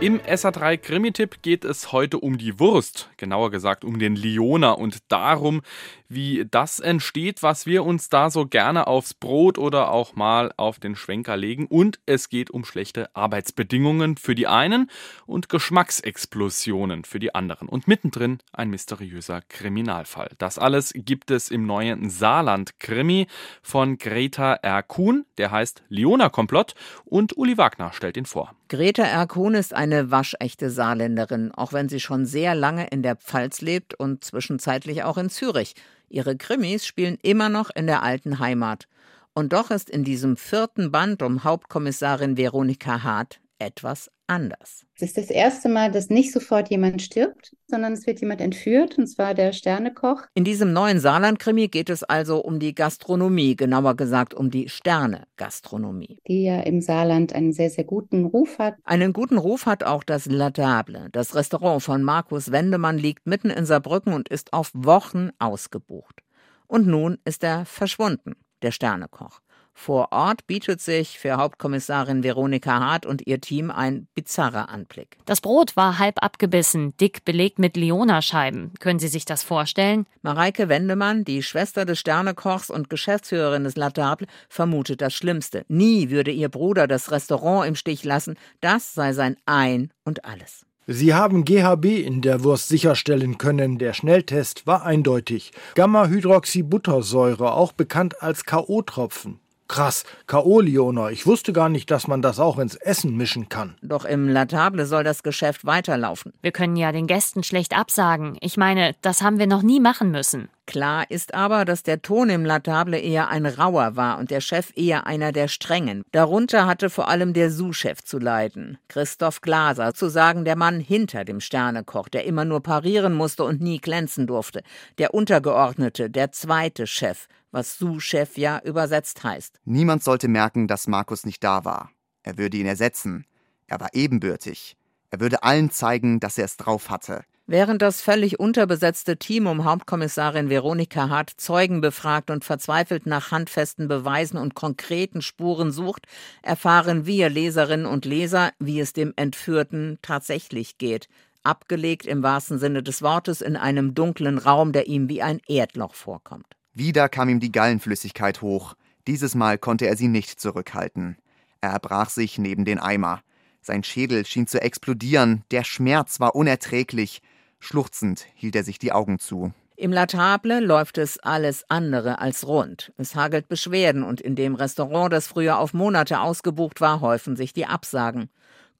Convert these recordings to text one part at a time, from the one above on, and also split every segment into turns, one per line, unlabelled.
Im SA3 Krimi-Tipp geht es heute um die Wurst, genauer gesagt um den Liona und darum, wie das entsteht, was wir uns da so gerne aufs Brot oder auch mal auf den Schwenker legen. Und es geht um schlechte Arbeitsbedingungen für die einen und Geschmacksexplosionen für die anderen. Und mittendrin ein mysteriöser Kriminalfall. Das alles gibt es im neuen Saarland-Krimi von Greta R. Kuhn, der heißt Liona Komplott und Uli Wagner stellt ihn vor.
Greta R. Kuhn ist eine waschechte Saarländerin, auch wenn sie schon sehr lange in der Pfalz lebt und zwischenzeitlich auch in Zürich. Ihre Krimis spielen immer noch in der alten Heimat. Und doch ist in diesem vierten Band um Hauptkommissarin Veronika Hart etwas anders.
Es ist das erste Mal, dass nicht sofort jemand stirbt, sondern es wird jemand entführt, und zwar der Sternekoch.
In diesem neuen Saarland-Krimi geht es also um die Gastronomie, genauer gesagt um die Sterne-Gastronomie.
Die ja im Saarland einen sehr, sehr guten Ruf hat.
Einen guten Ruf hat auch das La Table. Das Restaurant von Markus Wendemann liegt mitten in Saarbrücken und ist auf Wochen ausgebucht. Und nun ist er verschwunden, der Sternekoch. Vor Ort bietet sich für Hauptkommissarin Veronika Hart und ihr Team ein bizarrer Anblick.
Das Brot war halb abgebissen, dick belegt mit Leonascheiben. Können Sie sich das vorstellen?
Mareike Wendemann, die Schwester des Sternekochs und Geschäftsführerin des La Table, vermutet das Schlimmste. Nie würde ihr Bruder das Restaurant im Stich lassen. Das sei sein Ein und alles.
Sie haben GHB in der Wurst sicherstellen können. Der Schnelltest war eindeutig. Gamma-Hydroxybuttersäure, auch bekannt als K.O.-Tropfen. Krass, K.O.-Liona. Ich wusste gar nicht, dass man das auch ins Essen mischen kann.
Doch im Latable soll das Geschäft weiterlaufen.
Wir können ja den Gästen schlecht absagen. Ich meine, das haben wir noch nie machen müssen.
Klar ist aber, dass der Ton im Latable eher ein rauer war und der Chef eher einer der strengen. Darunter hatte vor allem der Sous-Chef zu leiden. Christoph Glaser, zu sagen der Mann hinter dem Sternekoch, der immer nur parieren musste und nie glänzen durfte. Der Untergeordnete, der zweite Chef was Sous-Chef ja übersetzt heißt.
Niemand sollte merken, dass Markus nicht da war. Er würde ihn ersetzen. Er war ebenbürtig. Er würde allen zeigen, dass er es drauf hatte.
Während das völlig unterbesetzte Team um Hauptkommissarin Veronika Hart Zeugen befragt und verzweifelt nach handfesten Beweisen und konkreten Spuren sucht, erfahren wir Leserinnen und Leser, wie es dem Entführten tatsächlich geht. Abgelegt im wahrsten Sinne des Wortes in einem dunklen Raum, der ihm wie ein Erdloch vorkommt.
Wieder kam ihm die Gallenflüssigkeit hoch. Dieses Mal konnte er sie nicht zurückhalten. Er erbrach sich neben den Eimer. Sein Schädel schien zu explodieren, der Schmerz war unerträglich. Schluchzend hielt er sich die Augen zu.
Im Latable läuft es alles andere als rund. Es hagelt Beschwerden und in dem Restaurant, das früher auf Monate ausgebucht war, häufen sich die Absagen.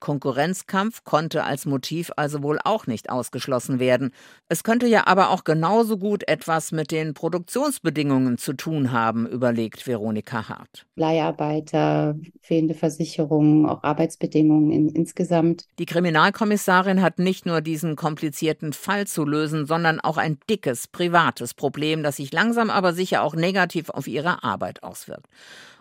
Konkurrenzkampf konnte als Motiv also wohl auch nicht ausgeschlossen werden. Es könnte ja aber auch genauso gut etwas mit den Produktionsbedingungen zu tun haben, überlegt Veronika Hart.
Leiharbeiter, fehlende Versicherungen, auch Arbeitsbedingungen in, insgesamt.
Die Kriminalkommissarin hat nicht nur diesen komplizierten Fall zu lösen, sondern auch ein dickes privates Problem, das sich langsam aber sicher auch negativ auf ihre Arbeit auswirkt.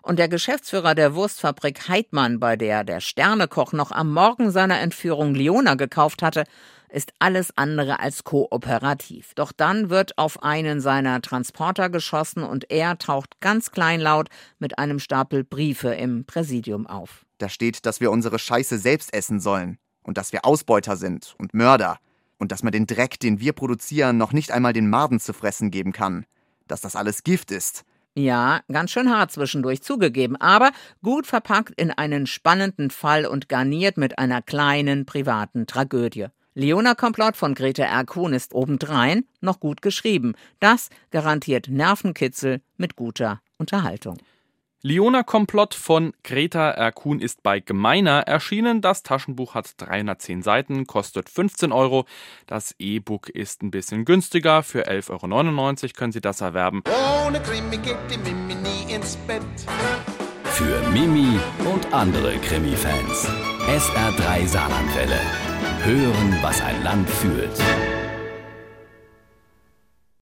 Und der Geschäftsführer der Wurstfabrik Heidmann, bei der der Sternekoch noch am Morgen seiner Entführung Leona gekauft hatte, ist alles andere als kooperativ. Doch dann wird auf einen seiner Transporter geschossen und er taucht ganz kleinlaut mit einem Stapel Briefe im Präsidium auf.
Da steht, dass wir unsere Scheiße selbst essen sollen und dass wir Ausbeuter sind und Mörder und dass man den Dreck, den wir produzieren, noch nicht einmal den Maden zu fressen geben kann. Dass das alles Gift ist
ja, ganz schön hart zwischendurch zugegeben, aber gut verpackt in einen spannenden Fall und garniert mit einer kleinen privaten Tragödie. Leona Komplott von Grete R. Kuhn ist obendrein noch gut geschrieben. Das garantiert Nervenkitzel mit guter Unterhaltung.
Leona Komplott von Greta R. Kuhn ist bei Gemeiner erschienen. Das Taschenbuch hat 310 Seiten, kostet 15 Euro. Das E-Book ist ein bisschen günstiger. Für 11,99 Euro können Sie das erwerben. Ohne Krimi geht die Mimi nie ins
Bett. Für Mimi und andere Krimi-Fans. SR3 Saarlandwelle. Hören, was ein Land fühlt.